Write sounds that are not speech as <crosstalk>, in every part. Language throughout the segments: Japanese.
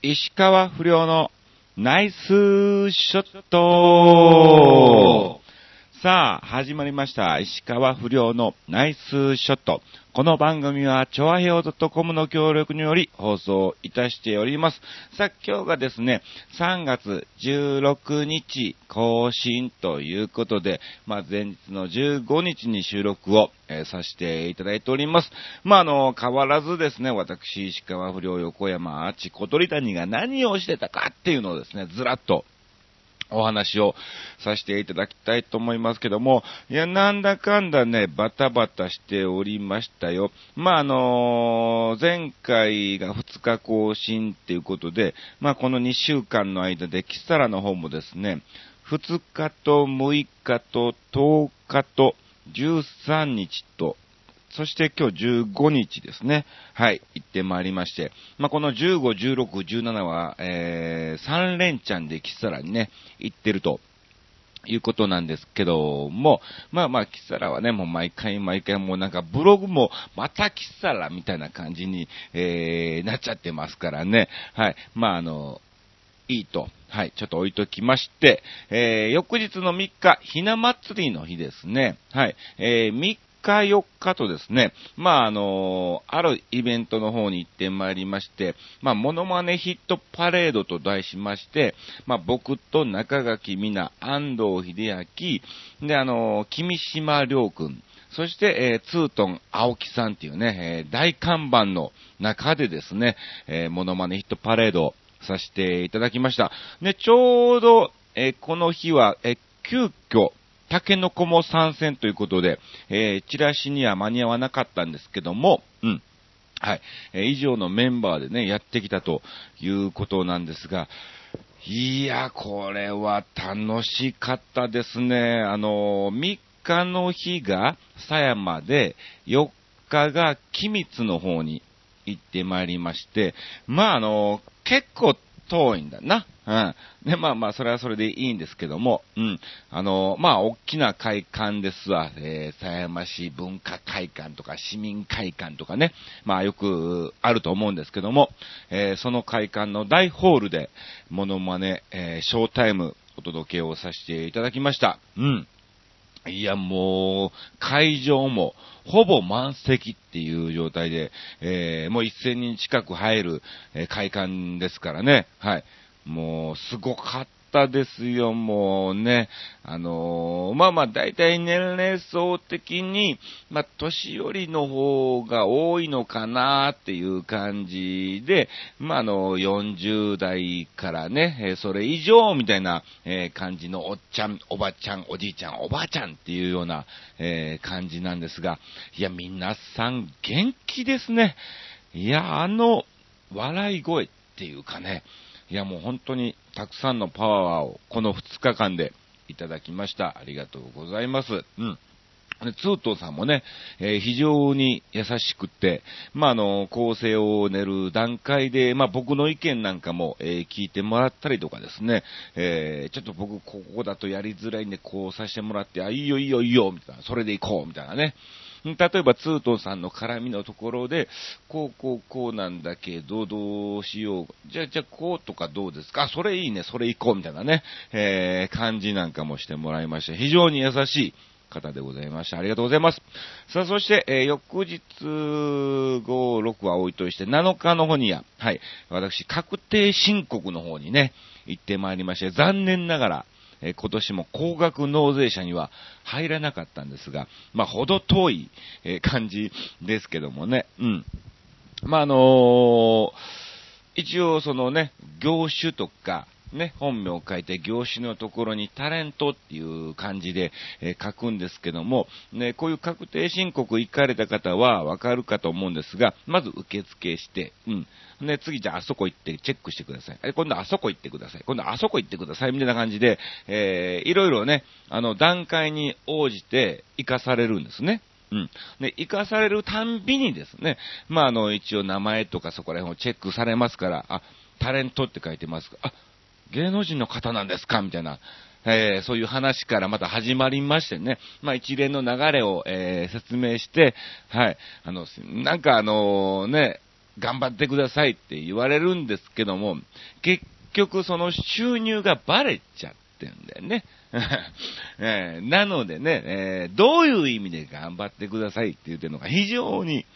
石川不良のナイスショット。さあ、始まりました。石川不良のナイスショット。この番組は、チョアヘオ .com の協力により放送いたしております。さあ、今日がですね、3月16日更新ということで、まあ、前日の15日に収録を、えー、させていただいております。まあ、あの、変わらずですね、私、石川不良横山、あち小鳥谷が何をしてたかっていうのをですね、ずらっとお話をさせていただきたいと思いますけども、いや、なんだかんだね、バタバタしておりましたよ。まあ、あのー、前回が2日更新っていうことで、まあ、この2週間の間で、キサラの方もですね、2日と6日と10日と13日とそして今日15日ですね。はい、行ってまいりまして。まあ、この15、16、17は、えー、3連チャンでキサラにね、行ってると。いうことなんですけども、まあまあ、キサラはね、もう毎回毎回もうなんかブログもまたキサラみたいな感じに、えー、なっちゃってますからね。はい。まああの、いいと。はい、ちょっと置いときまして、えー、翌日の3日、ひな祭りの日ですね。はい、えー、3日4日とですね、まあ、あのあるイベントの方に行ってまいりまして、まあ、モノマネヒットパレードと題しまして、まあ、僕と中垣美奈、安藤秀明、で、あの君島良君、そして、えー、ツートン青木さんっていうね、えー、大看板の中でですね、えー、モノマネヒットパレードさせていただきました。で、ちょうど、えー、この日は、えー、急遽、タケノコも参戦ということで、えー、チラシには間に合わなかったんですけども、うん。はい。えー、以上のメンバーでね、やってきたということなんですが、いや、これは楽しかったですね。あの、3日の日が狭山で、4日が君津の方に行ってまいりまして、まあ、あの、結構遠いんだな。うん。で、まあまあ、それはそれでいいんですけども、うん。あの、まあ、大きな会館ですわ。えー、狭山市文化会館とか市民会館とかね。まあ、よくあると思うんですけども、えー、その会館の大ホールで、モノマネ、えー、ショータイム、お届けをさせていただきました。うん。いや、もう、会場も、ほぼ満席っていう状態で、えー、もう1000人近く入る、えー、会館ですからね。はい。もう、すごかったですよ、もうね。あのー、まあまあ、大体年齢層的に、まあ、年寄りの方が多いのかなっていう感じで、まあ、あの、40代からね、それ以上みたいな、え、感じのおっちゃん、おばちゃん、おじいちゃん、おばあちゃんっていうような、え感じなんですが、いや、皆さん元気ですね。いや、あの、笑い声っていうかね、いやもう本当にたくさんのパワーをこの2日間でいただきました。ありがとうございます。うん。で、ツートーさんもね、えー、非常に優しくって、まあ、あの、構成を練る段階で、まあ、僕の意見なんかも、えー、聞いてもらったりとかですね、えー、ちょっと僕、ここだとやりづらいんで、こうさせてもらって、あ、いいよいいよいいよ、みたいな、それで行こう、みたいなね。例えば、ツートンさんの絡みのところで、こう、こう、こうなんだけど、どうしよう。じゃあ、じゃあ、こうとかどうですか、それいいね、それ行こう、みたいなね、えー、感じなんかもしてもらいました。非常に優しい方でございました。ありがとうございます。さあ、そして、えー、翌日、5、6は置いといて、7日の方には、はい、私、確定申告の方にね、行ってまいりまして、残念ながら、え今年も高額納税者には入らなかったんですが、まあ、ほど遠い、え感じですけどもね、うん。まあ、あのー、一応そのね、業種とか、ね、本名を書いて業種のところにタレントっていう感じで、えー、書くんですけども、ね、こういう確定申告行かれた方はわかるかと思うんですが、まず受付して、うん。ね、次じゃああそこ行ってチェックしてください。え、今度あそこ行ってください。今度あそこ行ってください。みたいな感じで、えー、いろいろね、あの、段階に応じて生かされるんですね。うん。で、生かされるたんびにですね、まあ、あの、一応名前とかそこら辺をチェックされますから、あ、タレントって書いてますあ、芸能人の方なんですか？みたいな、えー、そういう話からまた始まりましてね、まあ一連の流れを、えー、説明して、はい、あの、なんかあのね、頑張ってくださいって言われるんですけども、結局その収入がバレちゃってんだよね。<laughs> えー、なのでね、えー、どういう意味で頑張ってくださいって言ってるのが非常に、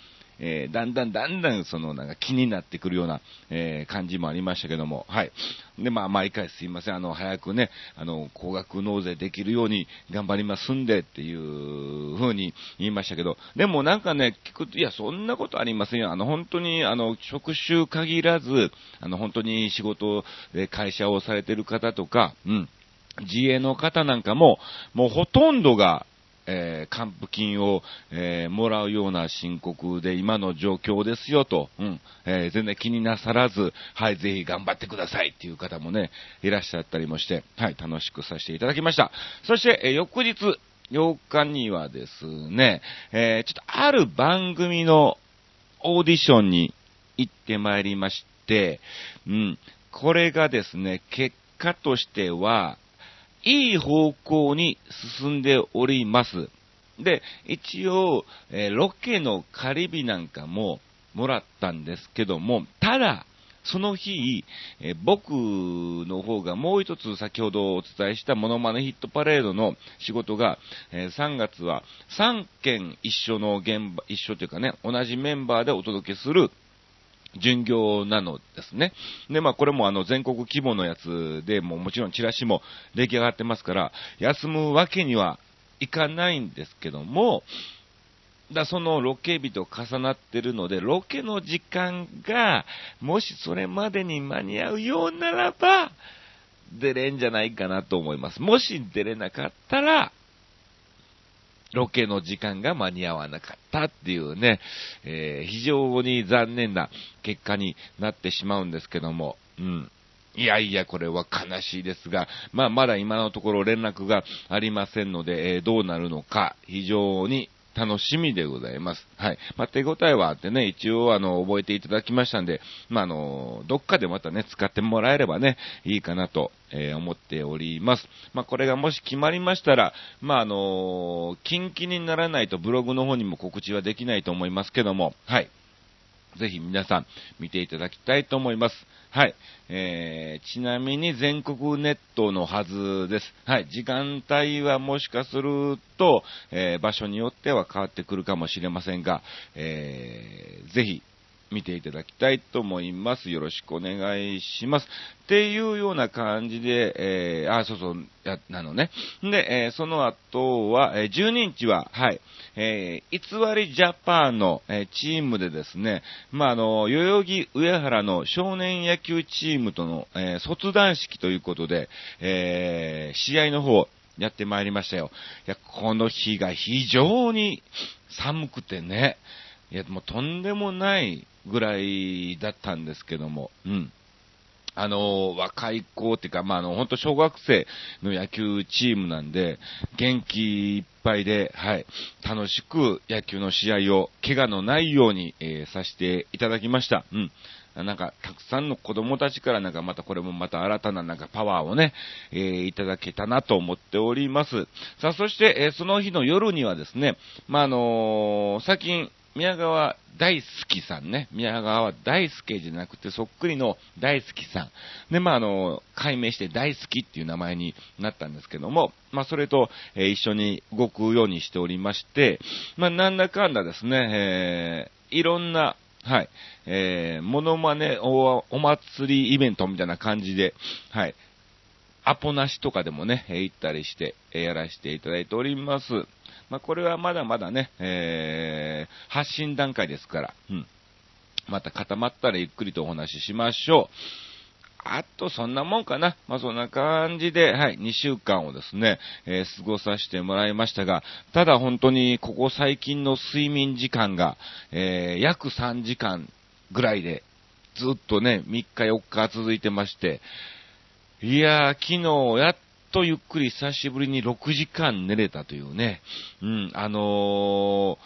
えー、だんだんだんだんそのなんか気になってくるような、えー、感じもありましたけども、はい。で、まあ、毎回すいません、あの、早くね、あの、高額納税できるように頑張りますんでっていう風に言いましたけど、でもなんかね、聞くと、いや、そんなことありませんよ。あの、本当に、あの、職種限らず、あの、本当に仕事で会社をされてる方とか、うん。自営の方なんかも、もうほとんどが、えー、還付金を、えー、もらうような申告で今の状況ですよと、うん、えー、全然気になさらず、はい、ぜひ頑張ってくださいっていう方もね、いらっしゃったりもして、はい、楽しくさせていただきました。そして、え翌日、8日にはですね、えちょっとある番組のオーディションに行ってまいりまして、うん、これがですね、結果としては、いい方向に進んでおります。で、一応、えー、ロケの仮日なんかももらったんですけども、ただ、その日、えー、僕の方がもう一つ先ほどお伝えしたモノマネヒットパレードの仕事が、えー、3月は3件一緒の現場、一緒というかね、同じメンバーでお届けする巡業なのですね。で、まあこれもあの全国規模のやつで、もうもちろんチラシも出来上がってますから、休むわけにはいかないんですけども、だそのロケ日と重なってるので、ロケの時間が、もしそれまでに間に合うようならば、出れんじゃないかなと思います。もし出れなかったら、ロケの時間が間に合わなかったっていうね、えー、非常に残念な結果になってしまうんですけども、うん。いやいや、これは悲しいですが、まあ、まだ今のところ連絡がありませんので、えー、どうなるのか、非常に楽しみでございます。はい。まあ、手応えはあってね、一応あの、覚えていただきましたんで、まあ、あの、どっかでまたね、使ってもらえればね、いいかなと、えー、思っております。まあ、これがもし決まりましたら、まあ、あの、近々にならないとブログの方にも告知はできないと思いますけども、はい。ぜひ皆さん見ていただきたいと思います。はい。えー、ちなみに全国ネットのはずです。はい。時間帯はもしかすると、えー、場所によっては変わってくるかもしれませんが、えー、ぜひ見ていただきたいと思います。よろしくお願いします。っていうような感じで、えー、あ、そうそう、や、なのね。で、えー、その後は、えー、12日は、はい、えー、偽りジャパンの、えー、チームでですね、まあ、あの、代々木上原の少年野球チームとの、えー、卒団式ということで、えー、試合の方、やってまいりましたよ。いや、この日が非常に寒くてね、いや、もうとんでもないぐらいだったんですけども、うん。あの、若い子っていうか、まあ、あの、本当小学生の野球チームなんで、元気いっぱいで、はい、楽しく野球の試合を、怪我のないように、えー、させていただきました。うん。なんか、たくさんの子供たちからなんかまたこれもまた新たななんかパワーをね、えー、いただけたなと思っております。さあ、そして、えー、その日の夜にはですね、まあ、あのー、最近、宮川大輔さんね。宮川大輔じゃなくて、そっくりの大輔さん。で、まあ、あの、改名して大好きっていう名前になったんですけども、まあ、それと、えー、一緒に動くようにしておりまして、まあ、なんだかんだですね、えー、いろんな、はい、えー、モノマネお、お祭りイベントみたいな感じで、はい、アポなしとかでもね、行ったりして、やらせていただいております。まあ、これはまだまだね、えー、発信段階ですから、うん。また固まったらゆっくりとお話ししましょう。あと、そんなもんかな。まあ、そんな感じで、はい、2週間をですね、えー、過ごさせてもらいましたが、ただ本当に、ここ最近の睡眠時間が、えー、約3時間ぐらいで、ずっとね、3日4日続いてまして、いやー、昨日、やっとゆっくり久しぶりに6時間寝れたというね、うん、あのー、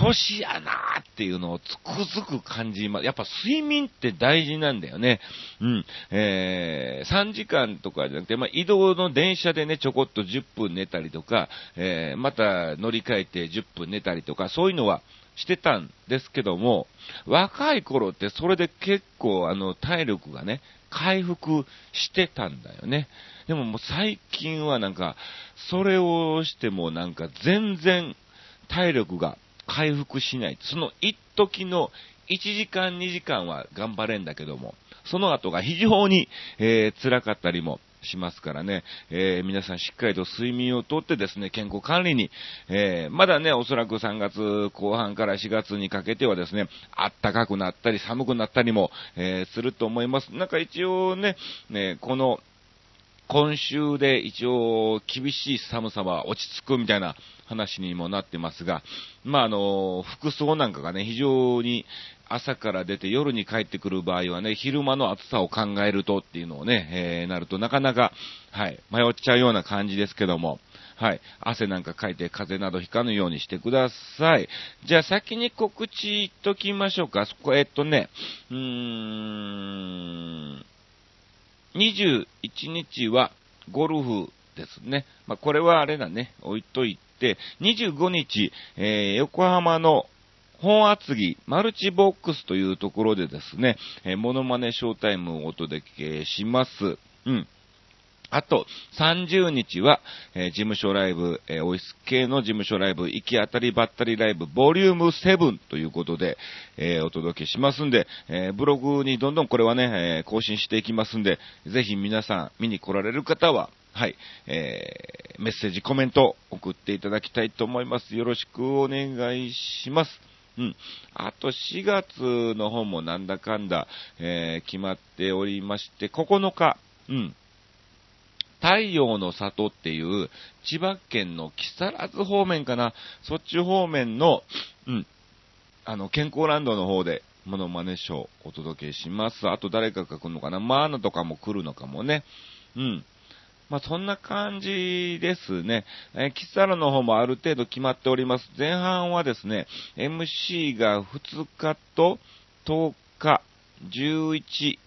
年やなーっていうのをつくづく感じます。やっぱ睡眠って大事なんだよね。うん。えー、3時間とかじゃなくて、まあ、移動の電車でね、ちょこっと10分寝たりとか、えー、また乗り換えて10分寝たりとか、そういうのはしてたんですけども、若い頃ってそれで結構あの体力がね、回復してたんだよね。でももう最近はなんか、それをしてもなんか全然体力が回復しない。その一時の1時間2時間は頑張れんだけども、その後が非常に、えー、辛かったりもしますからね、えー、皆さんしっかりと睡眠をとってですね、健康管理に、えー、まだね、おそらく3月後半から4月にかけてはですね、暖かくなったり寒くなったりも、えー、すると思います。なんか一応ね、ねこの、今週で一応厳しい寒さは落ち着くみたいな話にもなってますが、まあ、あの、服装なんかがね、非常に朝から出て夜に帰ってくる場合はね、昼間の暑さを考えるとっていうのをね、えー、なるとなかなか、はい、迷っちゃうような感じですけども、はい。汗なんかかいて風邪などひかぬようにしてください。じゃあ先に告知言っときましょうか。そこ、えっとね、うーん、21日はゴルフですね。まあ、これはあれだね、置いといて、25日、えー、横浜の本厚木マルチボックスというところでですね、えー、モノマネショータイムをお届けします。うん。あと、30日は、えー、事務所ライブ、えー、オイス系の事務所ライブ、行き当たりばったりライブ、ボリューム7ということで、えー、お届けしますんで、えブログにどんどんこれはね、え更新していきますんで、ぜひ皆さん見に来られる方は、はい、えメッセージ、コメント送っていただきたいと思います。よろしくお願いします。うん。あと4月の方もなんだかんだ、え決まっておりまして、9日、うん。太陽の里っていう千葉県の木更津方面かな、そっち方面の、うん、あの、健康ランドの方で、モノマネショーをお届けします。あと誰かが来るのかなマーナとかも来るのかもね。うん。まあ、そんな感じですね。えー、キサラの方もある程度決まっております。前半はですね、MC が2日と10日、11、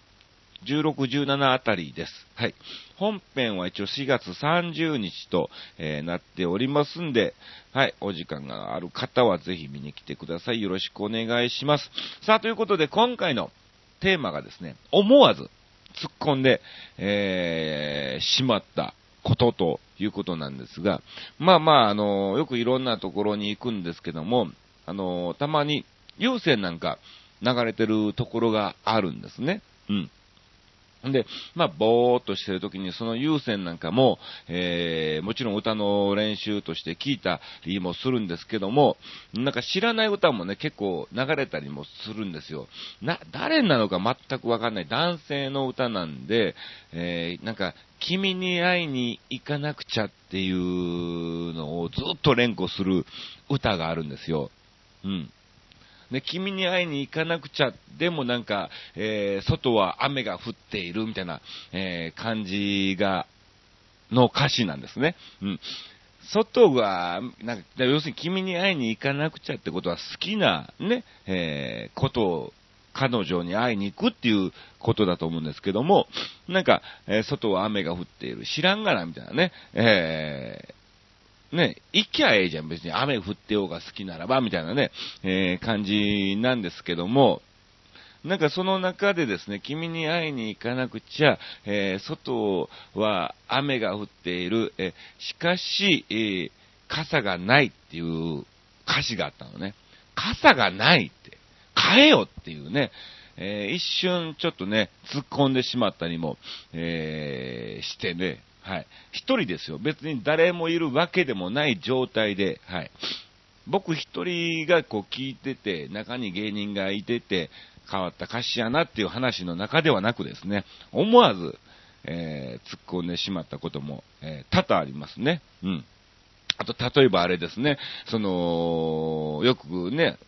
16、17あたりです。はい。本編は一応4月30日と、えー、なっておりますんで、はい、お時間がある方はぜひ見に来てください。よろしくお願いします。さあ、ということで今回のテーマがですね、思わず突っ込んで、えー、しまったことということなんですが、まあまあ、あの、よくいろんなところに行くんですけども、あの、たまに有線なんか流れてるところがあるんですね。うん。で、まあ、ぼーっとしてる時に、その優先なんかも、えー、もちろん歌の練習として聞いたりもするんですけども、なんか知らない歌もね、結構流れたりもするんですよ。な、誰なのか全くわかんない男性の歌なんで、えー、なんか、君に会いに行かなくちゃっていうのをずっと連呼する歌があるんですよ。うん。ね、君に会いに行かなくちゃ、でもなんか、えー、外は雨が降っているみたいな、えー、感じが、の歌詞なんですね。うん。外が、なんか、要するに君に会いに行かなくちゃってことは好きな、ね、えー、ことを、彼女に会いに行くっていうことだと思うんですけども、なんか、えー、外は雨が降っている。知らんがな、みたいなね。えね、行きゃええじゃん、別に。雨降ってようが好きならば、みたいなね、えー、感じなんですけども、なんかその中でですね、君に会いに行かなくちゃ、えー、外は雨が降っている、えー、しかし、えー、傘がないっていう歌詞があったのね。傘がないって、買えよっていうね、えー、一瞬ちょっとね、突っ込んでしまったりも、えー、してね、はい。一人ですよ。別に誰もいるわけでもない状態で、はい。僕一人がこう聞いてて、中に芸人がいてて、変わった歌詞やなっていう話の中ではなくですね、思わず、えー、突っ込んでしまったことも、えー、多々ありますね。うん。あと、例えばあれですね、その、よくね、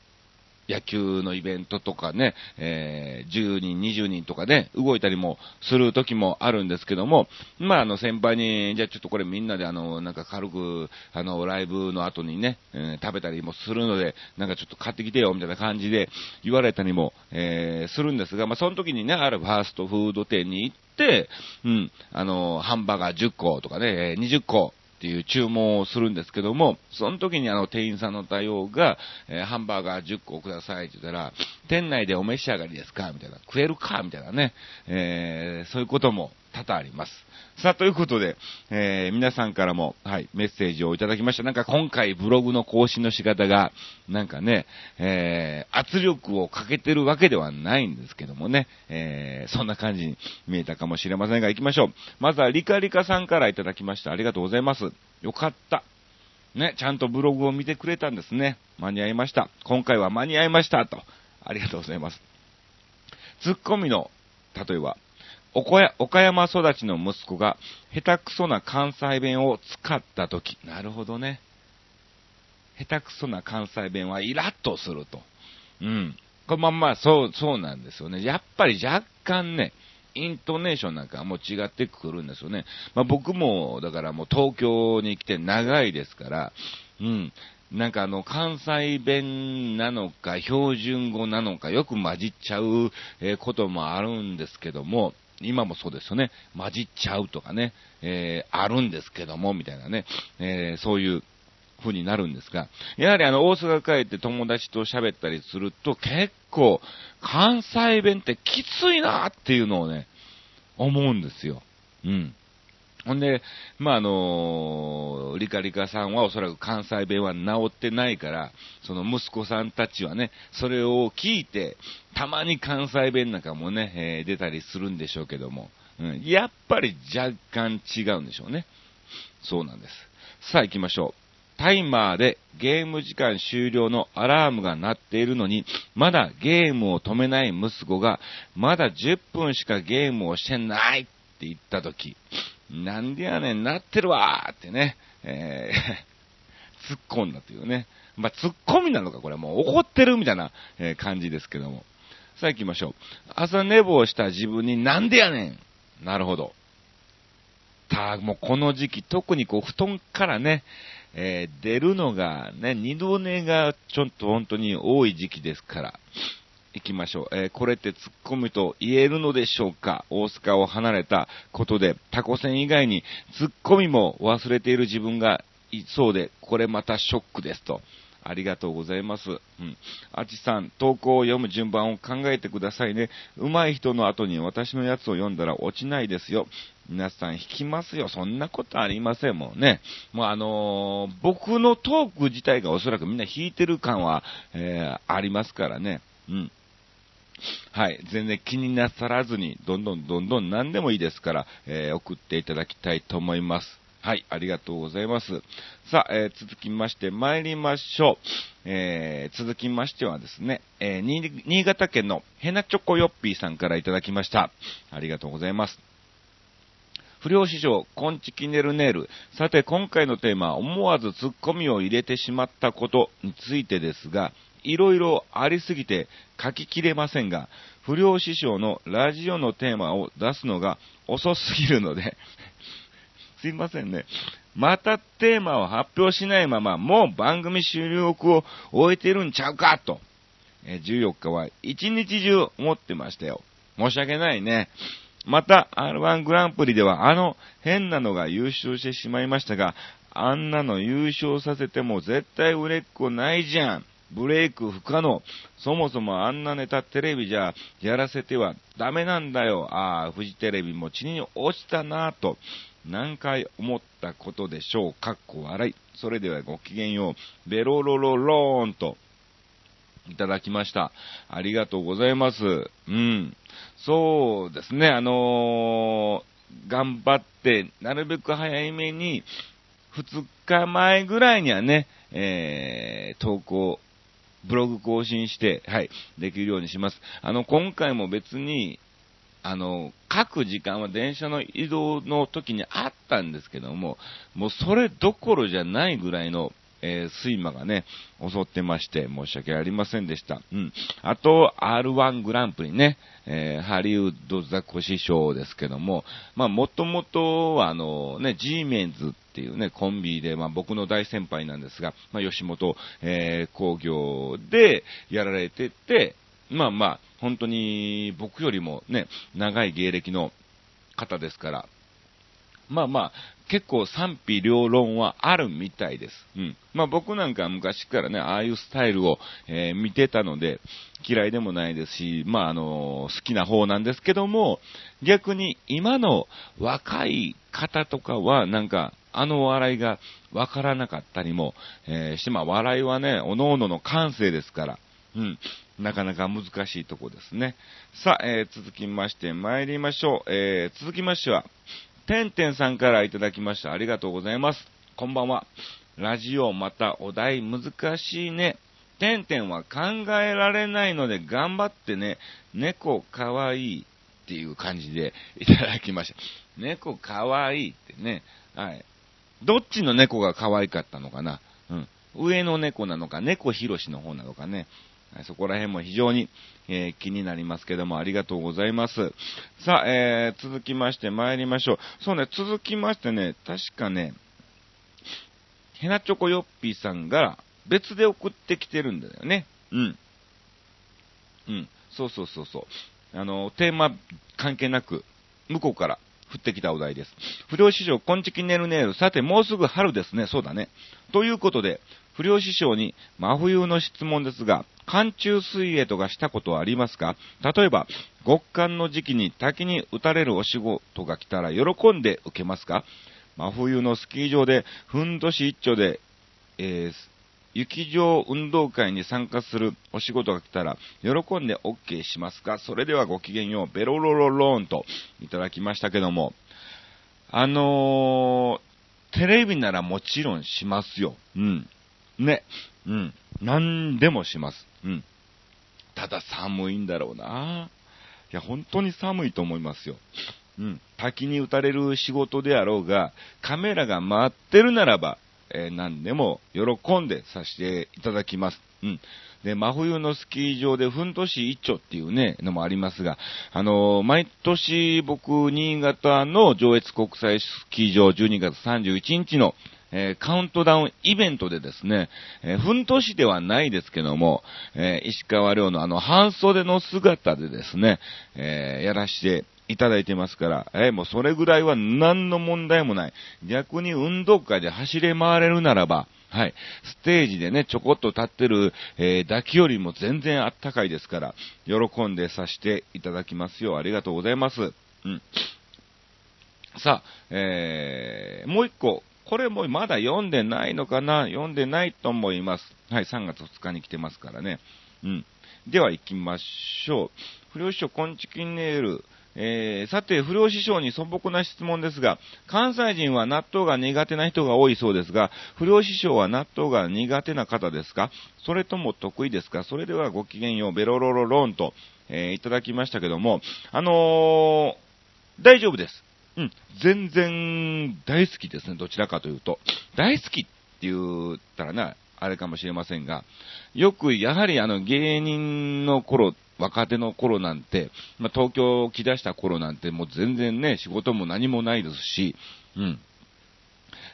野球のイベントとかね、えー、10人、20人とかね、動いたりもする時もあるんですけども、まあ、あの、先輩に、じゃあちょっとこれみんなであの、なんか軽く、あの、ライブの後にね、えー、食べたりもするので、なんかちょっと買ってきてよ、みたいな感じで言われたりも、えー、するんですが、まあ、その時にね、あるファーストフード店に行って、うん、あの、ハンバーガー10個とかね、20個っていう注文をするんですけども、その時にあの店員さんの対応が、えー、ハンバーガー10個くださいって言ったら、店内でお召し上がりですかみたいな、食えるかみたいなね、えー、そういうことも多々あります。さあ、ということで、えー、皆さんからも、はい、メッセージをいただきました。なんか今回ブログの更新の仕方が、なんかね、えー、圧力をかけてるわけではないんですけどもね、えー、そんな感じに見えたかもしれませんが、行きましょう。まずはリカリカさんからいただきました。ありがとうございます。よかった。ね、ちゃんとブログを見てくれたんですね。間に合いました。今回は間に合いました。と。ありがとうございます。ツッコミの、例えば、岡山育ちの息子が下手くそな関西弁を使ったとき。なるほどね。下手くそな関西弁はイラッとすると。うん。これまあまあ、そう、そうなんですよね。やっぱり若干ね、イントネーションなんかも違ってくるんですよね。まあ僕も、だからもう東京に来て長いですから、うん。なんかあの、関西弁なのか、標準語なのか、よく混じっちゃう、えこともあるんですけども、今もそうですよね。混じっちゃうとかね、えー、あるんですけども、みたいなね、えー、そういう風になるんですが、やはりあの、大阪帰って友達と喋ったりすると、結構、関西弁ってきついなっていうのをね、思うんですよ。うん。ほんで、まあ、あのー、リカリカさんはおそらく関西弁は治ってないから、その息子さんたちはね、それを聞いて、たまに関西弁なんかもね、えー、出たりするんでしょうけども、うん、やっぱり若干違うんでしょうね。そうなんです。さあ行きましょう。タイマーでゲーム時間終了のアラームが鳴っているのに、まだゲームを止めない息子が、まだ10分しかゲームをしてないって言ったとき、なんでやねん、なってるわーってね、えー、<laughs> 突っ込んだというね。まあ、突っ込みなのか、これはもう怒ってるみたいな、え感じですけども。さあ行きましょう。朝寝坊した自分になんでやねんなるほど。た、もうこの時期、特にこう、布団からね、えー、出るのがね、二度寝がちょっと本当に多い時期ですから、行きましょう。えー、これって突っ込みと言えるのでしょうか？大阪を離れたことで、タコ船以外に突っ込みも忘れている自分がいそうで、これまたショックですと。ありがとうございます。うん。あちさん、投稿を読む順番を考えてくださいね。上手い人の後に私のやつを読んだら落ちないですよ。皆さん引きますよ。そんなことありませんもんね。もうあのー、僕のトーク自体がおそらくみんな弾いてる感は、えー、ありますからね。うん。はい。全然気になさらずに、どんどんどんどん何でもいいですから、えー、送っていただきたいと思います。はい、ありがとうございます。さあ、えー、続きまして参りましょう。えー、続きましてはですね、え、新潟県のヘナチョコヨッピーさんからいただきました。ありがとうございます。不良師匠、コンチキネルネール。さて、今回のテーマ、思わずツッコミを入れてしまったことについてですが、いろいろありすぎて書ききれませんが、不良師匠のラジオのテーマを出すのが遅すぎるので <laughs> すいませんね。またテーマを発表しないまま、もう番組終了を終えてるんちゃうかと。え14日は一日中思ってましたよ。申し訳ないね。また、R1 グランプリではあの変なのが優勝してしまいましたが、あんなの優勝させても絶対売れっ子ないじゃん。ブレイク不可能。そもそもあんなネタテレビじゃやらせてはダメなんだよ。ああ、フジテレビも地に落ちたなぁと何回思ったことでしょう。かっこ笑い。それではごきげんよう。ベロロロローンといただきました。ありがとうございます。うん。そうですね、あのー、頑張って、なるべく早めに、2日前ぐらいにはね、えー、投稿ブログ更新して、はい、できるようにします。あの、今回も別に、あの、各時間は電車の移動の時にあったんですけども、もうそれどころじゃないぐらいの、えー、睡魔がね、襲ってまして、申し訳ありませんでした。うん。あと、R1 グランプリね、えー、ハリウッドザコシショウですけども、まあ、もともとは、あの、ね、G メンズっていうね、コンビで、まあ、僕の大先輩なんですが、まあ、吉本、えー、工業でやられてて、まあまあ、本当に僕よりもね、長い芸歴の方ですから、まあまあ、結構賛否両論はあるみたいです。うん。まあ僕なんか昔からね、ああいうスタイルを、えー、見てたので、嫌いでもないですし、まああの好きな方なんですけども、逆に今の若い方とかは、なんか、あの笑いがわからなかったりも、えー、して、まあ笑いはね、おのおのの感性ですから、うん。なかなか難しいとこですね。さあ、えー、続きまして参りましょう。えー、続きましては、てんてんさんからいただきました。ありがとうございます。こんばんは。ラジオまたお題難しいね。てんてんは考えられないので頑張ってね。猫かわいいっていう感じで <laughs> いただきました。猫かわいいってね。はい。どっちの猫が可愛かったのかな。うん。上の猫なのか、猫ひろしの方なのかね。そこら辺も非常に、えー、気になりますけども、ありがとうございます。さあ、えー、続きまして参りましょう。そうね、続きましてね、確かね、ヘナチョコヨッピーさんが別で送ってきてるんだよね。うん。うん。そうそうそうそう。あの、テーマ関係なく、向こうから降ってきたお題です。不良師匠、こんちきねるねる。さて、もうすぐ春ですね。そうだね。ということで、不良師匠に真冬の質問ですが、寒中水泳とかしたことはありますか？例えば、極寒の時期に滝に打たれるお仕事が来たら喜んで受けますか？真冬のスキー場で、ふんどし一丁で、えー、雪上運動会に参加するお仕事が来たら、喜んで OK しますか？それではごきげんよう、ベロロロローンといただきましたけども、あのー、テレビならもちろんしますよ。うん。ね。うん。何でもします。うん。ただ寒いんだろうな。いや、本当に寒いと思いますよ。うん。滝に打たれる仕事であろうが、カメラが回ってるならば、えー、何でも喜んでさせていただきます。うん。で、真冬のスキー場でふんどし一丁っていうね、のもありますが、あのー、毎年僕、新潟の上越国際スキー場12月31日のえー、カウントダウンイベントでですね、えー、奮闘士ではないですけども、えー、石川遼のあの、半袖の姿でですね、えやらしていただいてますから、えもうそれぐらいは何の問題もない。逆に運動会で走れ回れるならば、はい。ステージでね、ちょこっと立ってる、えー、抱きよりも全然あったかいですから、喜んでさせていただきますよ。ありがとうございます。うん。さあ、えー、もう一個、これもまだ読んでないのかな？読んでないと思います。はい、3月2日に来てますからね。うん。では行きましょう。不良師匠、こんちきんネール。えー、さて、不良師匠に素朴な質問ですが、関西人は納豆が苦手な人が多いそうですが、不良師匠は納豆が苦手な方ですか？それとも得意ですか？それではごきげんよう、ベロロロローンと、えー、いただきましたけども、あのー、大丈夫です。うん、全然大好きですね、どちらかというと。大好きって言ったらな、あれかもしれませんが、よくやはりあの芸人の頃、若手の頃なんて、まあ、東京を来だした頃なんてもう全然ね、仕事も何もないですし、うん。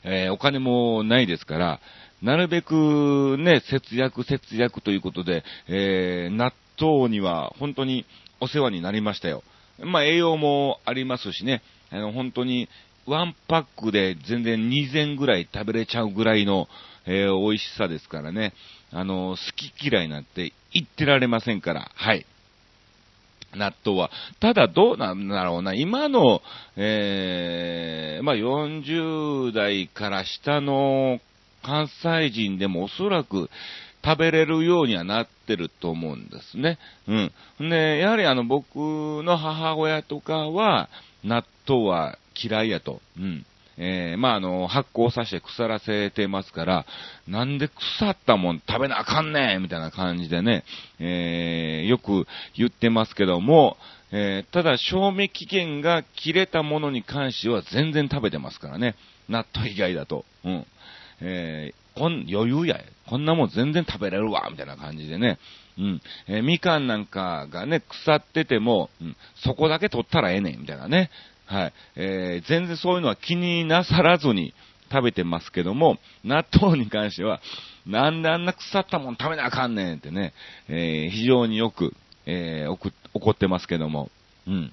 えー、お金もないですから、なるべくね、節約節約ということで、えー、納豆には本当にお世話になりましたよ。まあ栄養もありますしね、あの、本当に、ワンパックで全然2膳ぐらい食べれちゃうぐらいの、えー、美味しさですからね。あの、好き嫌いなんて言ってられませんから、はい。納豆は。ただどうなんだろうな、今の、えー、まあ、40代から下の関西人でもおそらく食べれるようにはなってると思うんですね。うん。で、やはりあの僕の母親とかは、納豆は嫌いやと。うん。えー、まあ、あの、発酵させて腐らせてますから、なんで腐ったもん食べなあかんねんみたいな感じでね、えー、よく言ってますけども、えー、ただ、賞味期限が切れたものに関しては全然食べてますからね。納豆以外だと。うん。えー、こん、余裕や。こんなもん全然食べれるわ、みたいな感じでね。うん。えー、みかんなんかがね、腐ってても、うん、そこだけ取ったらええねん、みたいなね。はい。えー、全然そういうのは気になさらずに食べてますけども、納豆に関しては、なんであんな腐ったもん食べなあかんねんってね、えー、非常によく、えー、怒ってますけども。うん。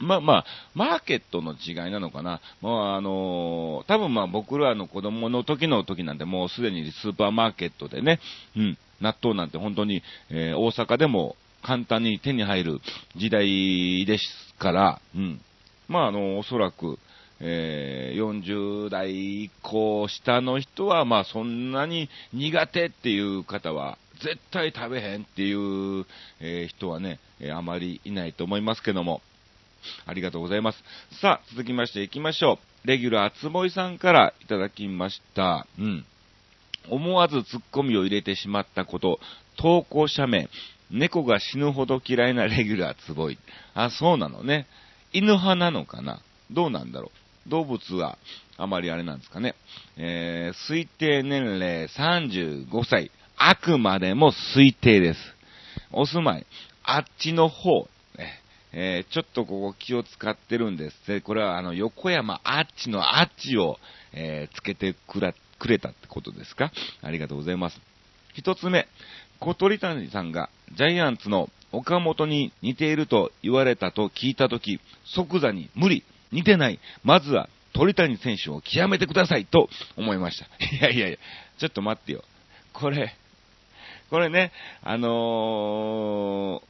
まあまあ、マーケットの違いなのかな。まああの多分まあ僕らの子供の時の時なんてもうすでにスーパーマーケットでね、うん、納豆なんて本当に、えー、大阪でも簡単に手に入る時代ですから、うん。まああの、おそらく、えー、40代以降下の人は、まあそんなに苦手っていう方は、絶対食べへんっていう、えー、人はね、え、あまりいないと思いますけども。ありがとうございます。さあ、続きまして行きましょう。レギュラーつぼいさんからいただきました。うん。思わずツッコミを入れてしまったこと、投稿者名、猫が死ぬほど嫌いなレギュラーつぼい。あ、そうなのね。犬派なのかなどうなんだろう。動物はあまりあれなんですかね。えー、推定年齢35歳。あくまでも推定です。お住まい、あっちの方、えー、ちょっとここ気を使ってるんです。で、これはあの、横山あっちのあっちを、えー、つけてくら、くれたってことですか？ありがとうございます。一つ目、小鳥谷さんがジャイアンツの岡本に似ていると言われたと聞いたとき、即座に無理、似てない、まずは鳥谷選手を極めてくださいと思いました。<laughs> いやいやいや、ちょっと待ってよ。これ、これね、あの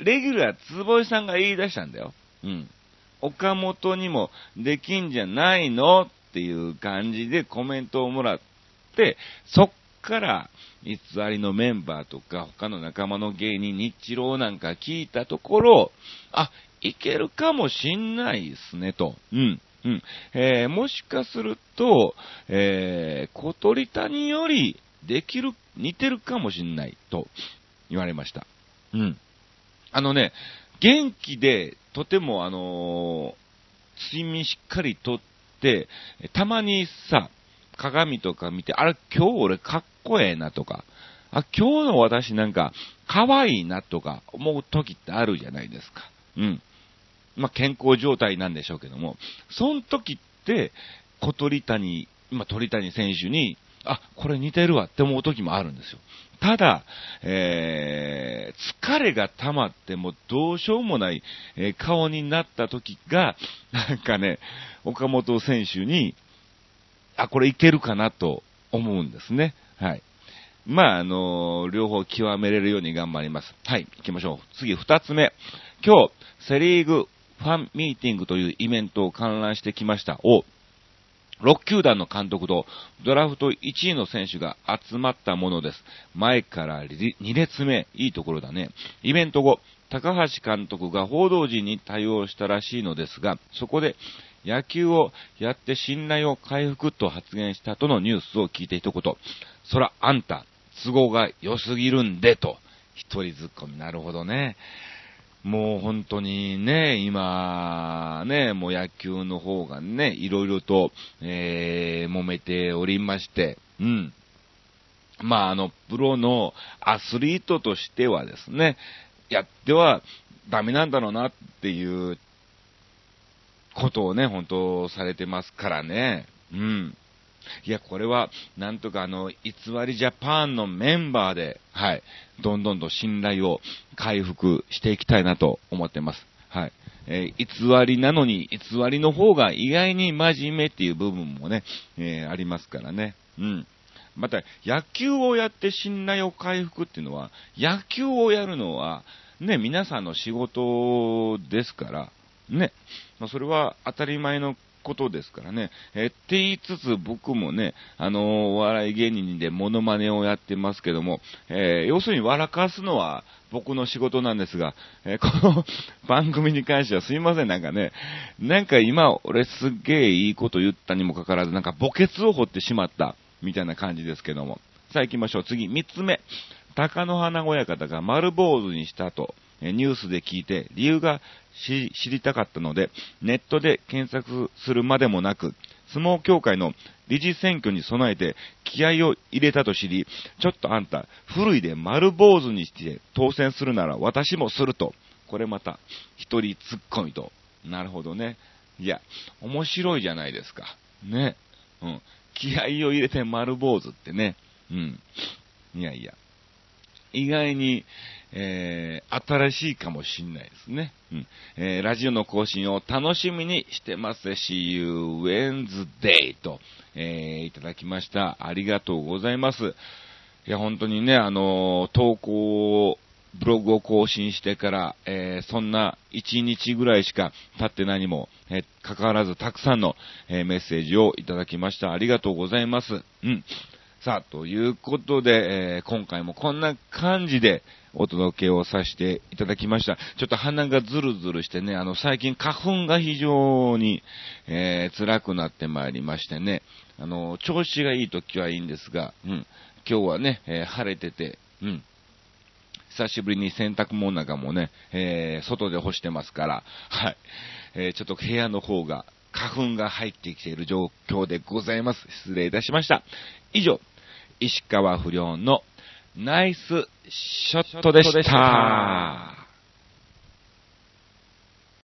ー、レギュラー坪井さんが言い出したんだよ。うん。岡本にもできんじゃないのっていう感じでコメントをもらって、そっから偽りのメンバーとか他の仲間の芸人、日郎なんか聞いたところ、あ、いけるかもしんないですねと。うん。うん。えー、もしかすると、えー、小鳥谷よりできる、似てるかもしんないと言われました。うん。あのね、元気で、とてもあのー、睡眠しっかりとって、たまにさ、鏡とか見て、あれ今日俺かっこええなとか、あ、今日の私なんか可愛いなとか思う時ってあるじゃないですか。うん。まあ、健康状態なんでしょうけども、その時って、小鳥谷、今鳥谷選手にあ、これ似てるわって思う時もあるんですよ。ただ、えー、疲れが溜まってもどうしようもない、えー、顔になった時が、なんかね、岡本選手に、あ、これいけるかなと思うんですね。はい。まあ、あのー、両方極めれるように頑張ります。はい、行きましょう。次、二つ目。今日、セリーグファンミーティングというイベントを観覧してきました。を、6球団の監督とドラフト1位の選手が集まったものです。前から2列目、いいところだね。イベント後、高橋監督が報道陣に対応したらしいのですが、そこで野球をやって信頼を回復と発言したとのニュースを聞いて一言、そらあんた、都合が良すぎるんで、と、一人ずっこみ。なるほどね。もう本当にね、今、ね、もう野球の方がね、いろいろと、えー、揉めておりまして、うん。まあ、あの、プロのアスリートとしてはですね、やってはダメなんだろうなっていうことをね、本当されてますからね。うん。いや、これは、なんとかあの、偽りジャパンのメンバーで、はい、どんどんと信頼を回復していきたいなと思ってます。はい。えー、偽りなのに、偽りの方が意外に真面目っていう部分もね、えー、ありますからね。うん。また、野球をやって信頼を回復っていうのは、野球をやるのは、ね、皆さんの仕事ですから、ね、まあ、それは当たり前のことですからね。えって言いつつ僕もね、あのー、お笑い芸人でモノマネをやってますけども、えー、要するに笑かすのは僕の仕事なんですが、えー、<laughs> この番組に関してはすいません、なんかね、なんか今俺すっげえいいこと言ったにもかかわらず、なんか墓穴を掘ってしまった、みたいな感じですけども。さあ行きましょう。次、三つ目。鷹の花親方が丸坊主にしたと。ニュースで聞いて、理由が知りたかったので、ネットで検索するまでもなく、相撲協会の理事選挙に備えて気合を入れたと知り、ちょっとあんた、古いで丸坊主にして当選するなら私もすると。これまた、一人突っ込みと。なるほどね。いや、面白いじゃないですか。ね。うん。気合を入れて丸坊主ってね。うん。いやいや。意外に、えー、新しいかもしんないですね。うん。えー、ラジオの更新を楽しみにしてます。See you Wednesday と、えー、いただきました。ありがとうございます。いや、本当にね、あの投稿を、ブログを更新してから、えー、そんな1日ぐらいしか経って何も、えー、関わらずたくさんの、えー、メッセージをいただきました。ありがとうございます。うん。さあ、ということで、えー、今回もこんな感じでお届けをさせていただきました。ちょっと鼻がズルズルしてね、あの、最近花粉が非常に、えー、辛くなってまいりましてね、あの、調子がいい時はいいんですが、うん、今日はね、えー、晴れてて、うん、久しぶりに洗濯物なんかもね、えー、外で干してますから、はい、えー、ちょっと部屋の方が花粉が入ってきている状況でございます。失礼いたしました。以上、石川不良のナイスショットでした。